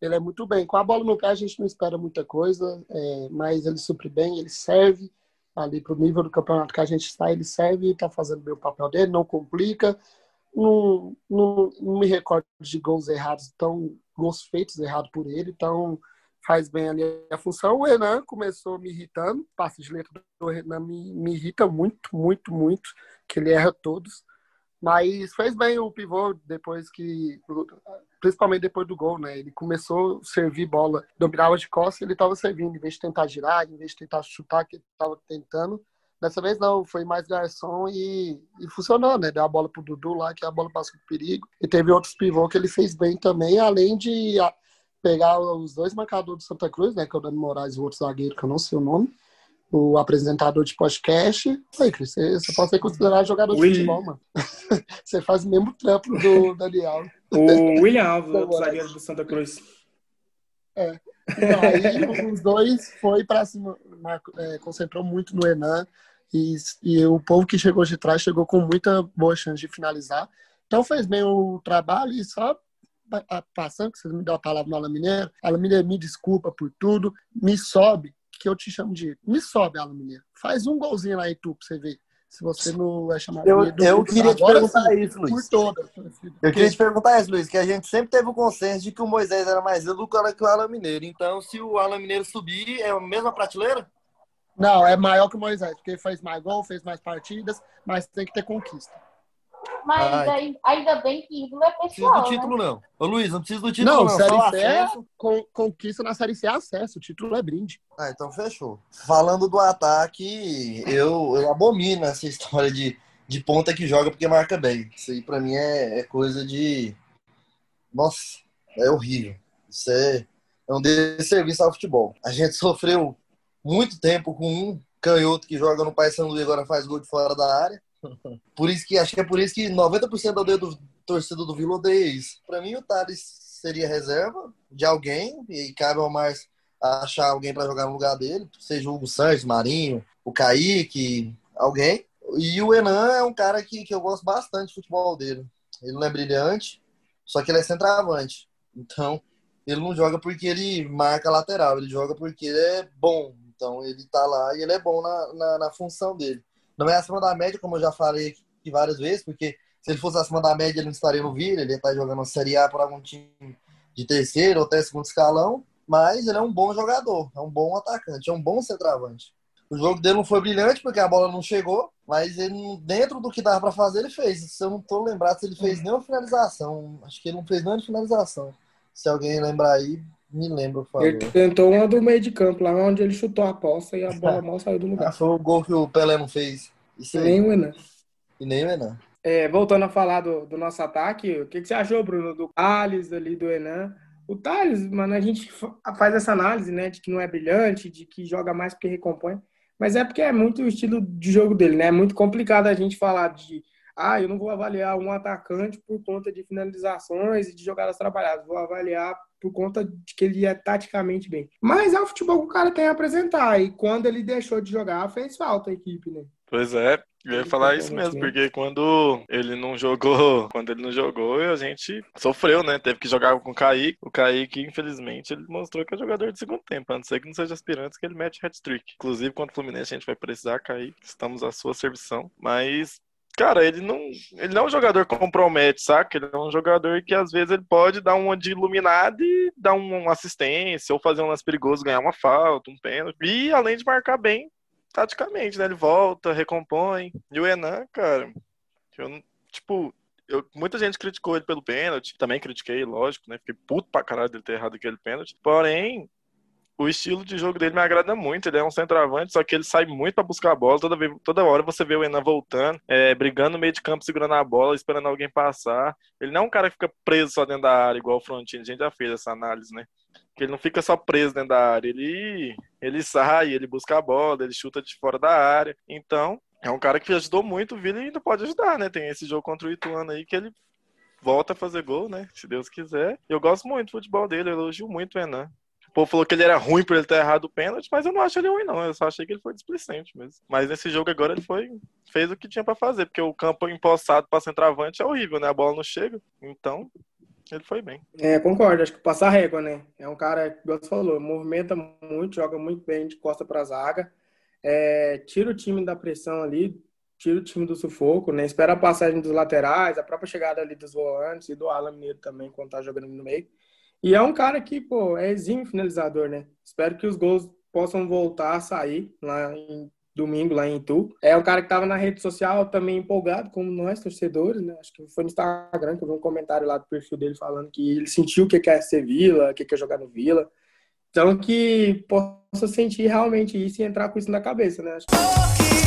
ele é muito bem. Com a bola no pé a gente não espera muita coisa, é, mas ele supre bem, ele serve ali para o nível do campeonato que a gente está, ele serve está fazendo bem o papel dele, não complica. Não, não, não me recordo de gols errados, tão gols feitos errados por ele, então faz bem ali a função. O Renan começou me irritando, passe de letra do Renan me, me irrita muito, muito, muito, que ele erra todos. Mas fez bem o pivô depois que, principalmente depois do gol, né? Ele começou a servir bola, dominava de costas, ele estava servindo, em vez de tentar girar, em vez de tentar chutar, que ele estava tentando. Dessa vez não, foi mais garçom e, e funcionou, né? Deu a bola pro Dudu lá, que a bola passou por perigo. E teve outros pivôs que ele fez bem também, além de pegar os dois marcadores do Santa Cruz, né, que é o Dani Moraes e o outro zagueiro, que eu não sei o nome, o apresentador de podcast. Aí, Cris, você, você pode ser considerado jogador de futebol, mano. você faz o mesmo trampo do Daniel. O William Alves, o zagueiro do Santa Cruz. É. Então, aí os dois foi para cima, é, concentrou muito no Enan e, e o povo que chegou de trás chegou com muita boa chance de finalizar. Então fez bem o trabalho e só passando, que vocês me dão a palavra no Alan Mineiro, Alan Mineiro, me desculpa por tudo, me sobe, que eu te chamo de me sobe, Alan Mineiro. Faz um golzinho lá em tu pra você ver. Se você não é chamado Eu, de eu queria te perguntar sim, isso, por Luiz. todas. Eu queria te perguntar isso, Luiz, que a gente sempre teve o consenso de que o Moisés era mais ídolo que o Alan Mineiro. Então, se o Alan Mineiro subir, é a mesma prateleira? Não, é maior que o Moisés, porque ele fez mais gol, fez mais partidas, mas tem que ter conquista. Mas Ai. aí- ainda bem que ídolo é Não precisa pessoal, do né? título, não. Ô, Luiz, não precisa do título, Não, não. Série Só C é con- conquista na Série C é acesso, o título é brinde. Ah, então fechou. Falando do ataque, eu, eu abomino essa história de, de ponta que joga porque marca bem. Isso aí pra mim é, é coisa de. Nossa, é horrível. Isso é, é um desserviço ao futebol. A gente sofreu muito tempo com um canhoto que joga no Paysandu e agora faz gol de fora da área. Por isso que acho que é por isso que 90% da do torcida do Vila odeia isso. Pra mim, o Thales seria reserva de alguém e cabe ao Márcio achar alguém para jogar no lugar dele, seja o Hugo Santos, Marinho, o Kaique, alguém. E o Enan é um cara que, que eu gosto bastante do futebol dele. Ele não é brilhante, só que ele é centroavante. Então, ele não joga porque ele marca lateral, ele joga porque ele é bom. Então, ele tá lá e ele é bom na, na, na função dele. Não é acima da média, como eu já falei aqui várias vezes, porque se ele fosse acima da média, ele não estaria no Vila, ele ia estar jogando Série A por algum time de terceiro ou até segundo escalão, mas ele é um bom jogador, é um bom atacante, é um bom centroavante. O jogo dele não foi brilhante porque a bola não chegou, mas ele, dentro do que dava para fazer, ele fez. Se eu não tô lembrado se ele fez nenhuma finalização, acho que ele não fez nenhuma finalização. Se alguém lembrar aí, me lembra, por favor. Ele tentou uma do meio de campo, lá onde ele chutou a poça e a bola mal saiu do Ah, lugar. foi o gol que o Pelé não fez. Isso E aí. nem o Enan. E nem o Enan. É, voltando a falar do, do nosso ataque, o que, que você achou, Bruno, do Thales, ali do Enan? O Thales, mano, a gente fa- faz essa análise, né, de que não é brilhante, de que joga mais porque recompõe, mas é porque é muito o estilo de jogo dele, né? É muito complicado a gente falar de, ah, eu não vou avaliar um atacante por conta de finalizações e de jogadas trabalhadas, vou avaliar por conta de que ele é taticamente bem. Mas é o futebol que o cara tem a apresentar, e quando ele deixou de jogar, fez falta a equipe, né? Pois é, eu ia falar isso mesmo, realmente, porque quando ele não jogou, quando ele não jogou, a gente sofreu, né? Teve que jogar com o Kaique. O Kaique, infelizmente, ele mostrou que é jogador de segundo tempo, a não ser que não seja aspirante, que ele mete hat-trick. Inclusive, contra o Fluminense, a gente vai precisar, Kaique, estamos à sua servição. Mas, cara, ele não, ele não é um jogador que compromete, saca? Ele é um jogador que, às vezes, ele pode dar uma de iluminado e dar uma assistência, ou fazer um lance perigoso, ganhar uma falta, um pênalti. E, além de marcar bem, taticamente, né? Ele volta, recompõe. E o Enan, cara, eu. Tipo, eu, muita gente criticou ele pelo pênalti. Também critiquei, lógico, né? Fiquei puto pra caralho dele ter errado aquele pênalti. Porém, o estilo de jogo dele me agrada muito. Ele é um centroavante, só que ele sai muito pra buscar a bola. Toda, vez, toda hora você vê o Enan voltando, é, brigando no meio de campo, segurando a bola, esperando alguém passar. Ele não é um cara que fica preso só dentro da área, igual o Frontini. A gente já fez essa análise, né? Que ele não fica só preso dentro da área. Ele, ele sai, ele busca a bola, ele chuta de fora da área. Então, é um cara que ajudou muito o Vila e ainda pode ajudar, né? Tem esse jogo contra o Ituano aí que ele volta a fazer gol, né? Se Deus quiser. Eu gosto muito do futebol dele, eu elogio muito o Enan. O povo falou que ele era ruim por ele ter errado o pênalti, mas eu não acho ele ruim, não. Eu só achei que ele foi displicente mesmo. Mas nesse jogo agora ele foi fez o que tinha pra fazer, porque o campo empossado pra centroavante é horrível, né? A bola não chega. Então, ele foi bem. É, concordo. Acho que passa a régua, né? É um cara, que você falou, movimenta muito, joga muito bem de costa para zaga. É, tira o time da pressão ali, tira o time do sufoco, né? Espera a passagem dos laterais, a própria chegada ali dos volantes e do Alan Mineiro também, quando tá jogando no meio. E é um cara que, pô, é exímio finalizador, né? Espero que os gols possam voltar a sair lá em domingo, lá em Itu. É um cara que tava na rede social também empolgado, como nós, torcedores, né? Acho que foi no Instagram que eu vi um comentário lá do perfil dele falando que ele sentiu o que é ser Vila, o que é jogar no Vila. Então que possa sentir realmente isso e entrar com isso na cabeça, né? Acho que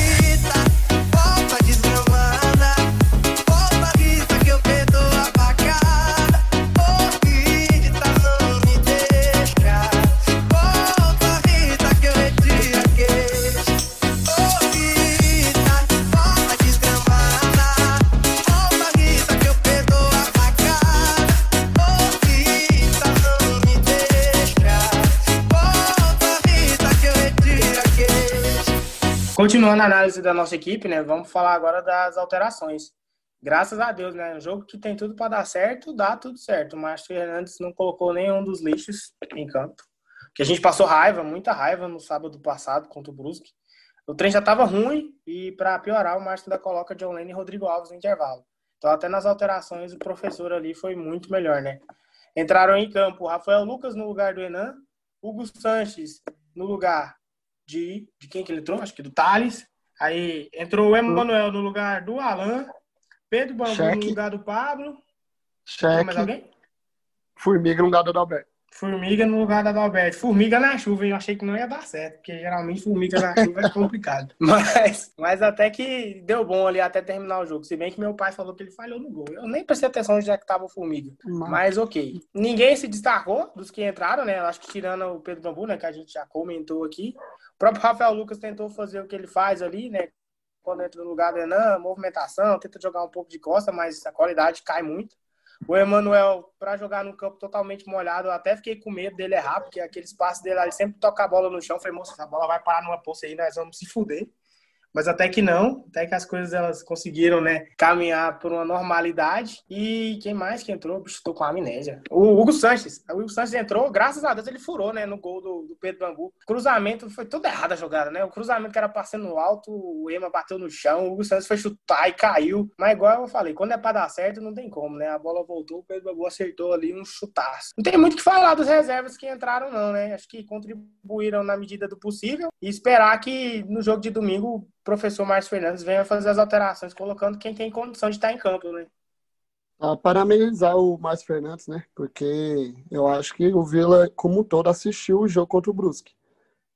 Continuando a análise da nossa equipe, né? Vamos falar agora das alterações. graças a Deus, né? Um jogo que tem tudo para dar certo, dá tudo certo. O Márcio Fernandes não colocou nenhum dos lixos em campo. Que a gente passou raiva, muita raiva no sábado passado contra o Brusque. O trem já estava ruim e para piorar, o Márcio ainda coloca John Lane e Rodrigo Alves no intervalo. Então, até nas alterações, o professor ali foi muito melhor, né? Entraram em campo Rafael Lucas no lugar do Enan, Hugo Sanches no lugar de. De quem que ele entrou? Acho que do Thales. Aí entrou o Emanuel no lugar do Alan, Pedro Bambu Cheque. no lugar do Pablo. Tem Cheque. mais alguém? Formiga no lugar do Adalberto. Formiga no lugar da Adalberto. Formiga na chuva, hein? Eu achei que não ia dar certo, porque geralmente formiga na chuva é complicado. Mas, mas até que deu bom ali até terminar o jogo. Se bem que meu pai falou que ele falhou no gol. Eu nem prestei atenção onde é que tava o Formiga. Mas ok. Ninguém se destacou dos que entraram, né? Eu Acho que tirando o Pedro Bambu, né? Que a gente já comentou aqui. O próprio Rafael Lucas tentou fazer o que ele faz ali, né? Quando entra no lugar do Enan, movimentação, tenta jogar um pouco de costa, mas a qualidade cai muito. O Emanuel, para jogar no campo totalmente molhado, eu até fiquei com medo dele errar, porque aquele espaço dele, ele sempre toca a bola no chão. Falei, moça, essa bola vai parar numa poça aí, nós vamos se fuder. Mas até que não, até que as coisas elas conseguiram, né, caminhar por uma normalidade. E quem mais que entrou? Bicho, tô com amnésia. O Hugo Sanches. O Hugo Sanches entrou, graças a Deus ele furou, né, no gol do, do Pedro Bambu. Cruzamento, foi tudo errado a jogada, né? O cruzamento que era passando alto, o Ema bateu no chão, o Hugo Sanches foi chutar e caiu. Mas igual eu falei, quando é pra dar certo, não tem como, né? A bola voltou, o Pedro Bambu acertou ali um chutaço. Não tem muito o que falar dos reservas que entraram, não, né? Acho que contribuíram na medida do possível e esperar que no jogo de domingo professor Márcio Fernandes venha fazer as alterações, colocando quem tem condição de estar em campo, né? Ah, parabenizar o Márcio Fernandes, né? Porque eu acho que o Vila, como um todo, assistiu o jogo contra o Brusque.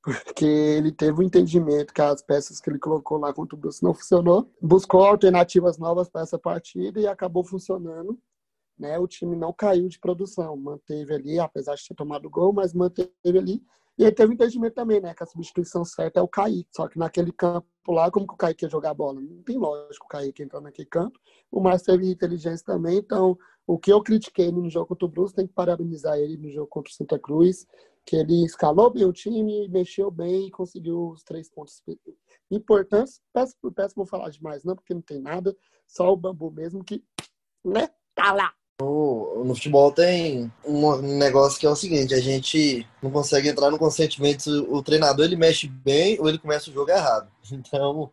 Porque ele teve o entendimento que as peças que ele colocou lá contra o Brusque não funcionou. Buscou alternativas novas para essa partida e acabou funcionando. Né? O time não caiu de produção. Manteve ali, apesar de ter tomado gol, mas manteve ali. E ele teve o entendimento também, né? Que a substituição certa é o Kaique. Só que naquele campo lá, como que o Kaique ia jogar bola? Não tem lógico o Kaique entrar naquele campo. O Márcio teve inteligência também. Então, o que eu critiquei no jogo contra o Brusque, tem que parabenizar ele no jogo contra o Santa Cruz, que ele escalou bem o time, mexeu bem e conseguiu os três pontos importantes. Peço por peço, vou falar demais, não, porque não tem nada. Só o Bambu mesmo que, né, tá lá. No, futebol tem um negócio que é o seguinte, a gente não consegue entrar no consentimento se o treinador ele mexe bem ou ele começa o jogo errado. Então,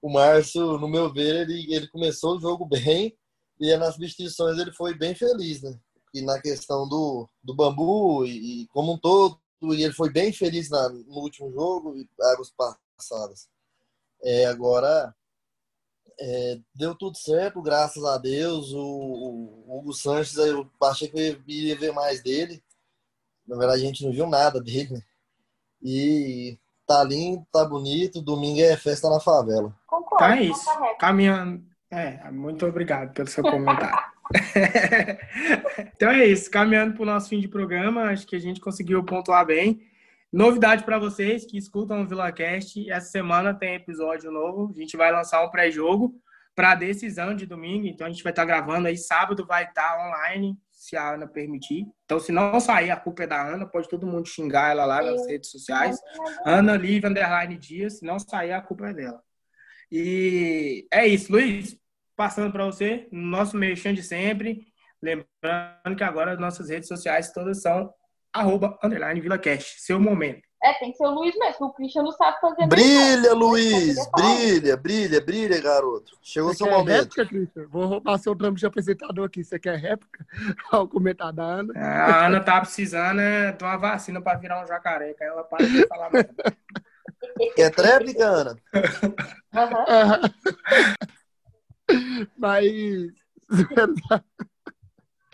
o Márcio, no meu ver, ele, ele começou o jogo bem e nas substituições ele foi bem feliz, né? E na questão do, do bambu e, e como um todo, e ele foi bem feliz na, no último jogo e águas passadas. É, agora, é, deu tudo certo, graças a Deus. O, o Hugo Sanches, eu achei que eu ia ver mais dele. Na verdade, a gente não viu nada dele. Né? E tá lindo, tá bonito. Domingo é festa na favela. Concordo. Então é isso. Caminhando. É, muito obrigado pelo seu comentário. então é isso. Caminhando para o nosso fim de programa, acho que a gente conseguiu pontuar bem. Novidade para vocês que escutam o VilaCast, essa semana tem episódio novo. A gente vai lançar um pré-jogo para a decisão de domingo. Então a gente vai estar gravando aí. Sábado vai estar online, se a Ana permitir. Então, se não sair, a culpa é da Ana. Pode todo mundo xingar ela lá nas redes sociais. Ana Liv Underline Dias. Se não sair, a culpa é dela. E é isso, Luiz. Passando para você, nosso merchan de sempre. Lembrando que agora as nossas redes sociais todas são arroba underline VilaCast. Seu momento. É, tem que ser o Luiz mesmo. O Christian não sabe fazer Brilha. Luiz! Brilha, brilha, brilha, garoto. Chegou Você seu quer momento. réplica, Christian? Vou roubar seu trampo de apresentador aqui. Você quer réplica? Ao comentar da Ana. A Ana tá precisando é, de uma vacina para virar um jacaré. Que aí ela para de falar mais. Quer tréplica, Ana? Aham. Mas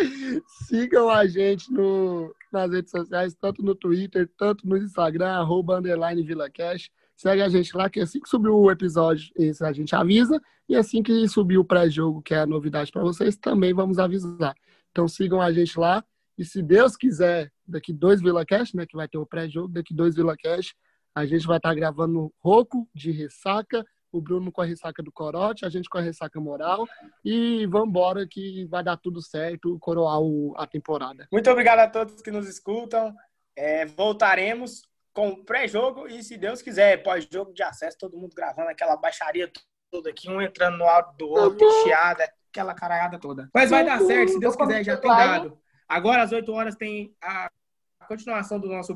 sigam a gente no, nas redes sociais, tanto no Twitter, tanto no Instagram, arroba underline VilaCash. Segue a gente lá, que assim que subir o episódio, esse a gente avisa. E assim que subir o pré-jogo, que é a novidade para vocês, também vamos avisar. Então sigam a gente lá. E se Deus quiser, daqui dois VilaCash, né, que vai ter o pré-jogo, daqui dois VilaCash, a gente vai estar gravando Roco de ressaca, o Bruno com a ressaca do Corote, a gente com a ressaca moral. E vamos embora que vai dar tudo certo, coroar o- a temporada. Muito obrigado a todos que nos escutam. É, voltaremos com o pré-jogo e, se Deus quiser, pós-jogo de acesso, todo mundo gravando aquela baixaria toda aqui, um entrando no áudio do outro, chiada. aquela caralhada toda. Mas vai dar certo, se Deus quiser, já tem dado. Agora, às 8 horas, tem a continuação do nosso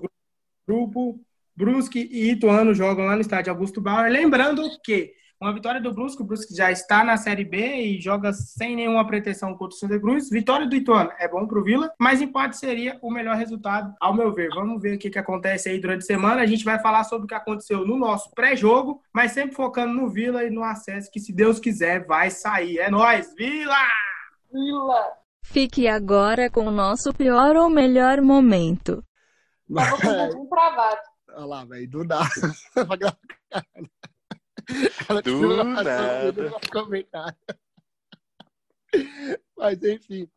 grupo. Brusque e Ituano jogam lá no estádio Augusto Bauer. Lembrando que uma vitória do Brusque, o Brusque já está na Série B e joga sem nenhuma pretensão contra o Santa Cruz. Vitória do Ituano é bom para o Vila, mas empate seria o melhor resultado, ao meu ver. Vamos ver o que, que acontece aí durante a semana. A gente vai falar sobre o que aconteceu no nosso pré-jogo, mas sempre focando no Vila e no acesso, que se Deus quiser vai sair. É nós, Vila! Vila! Fique agora com o nosso pior ou melhor momento. Tava com um travado. Olha lá, velho, do nada. Do nada. Comentário. Mas enfim,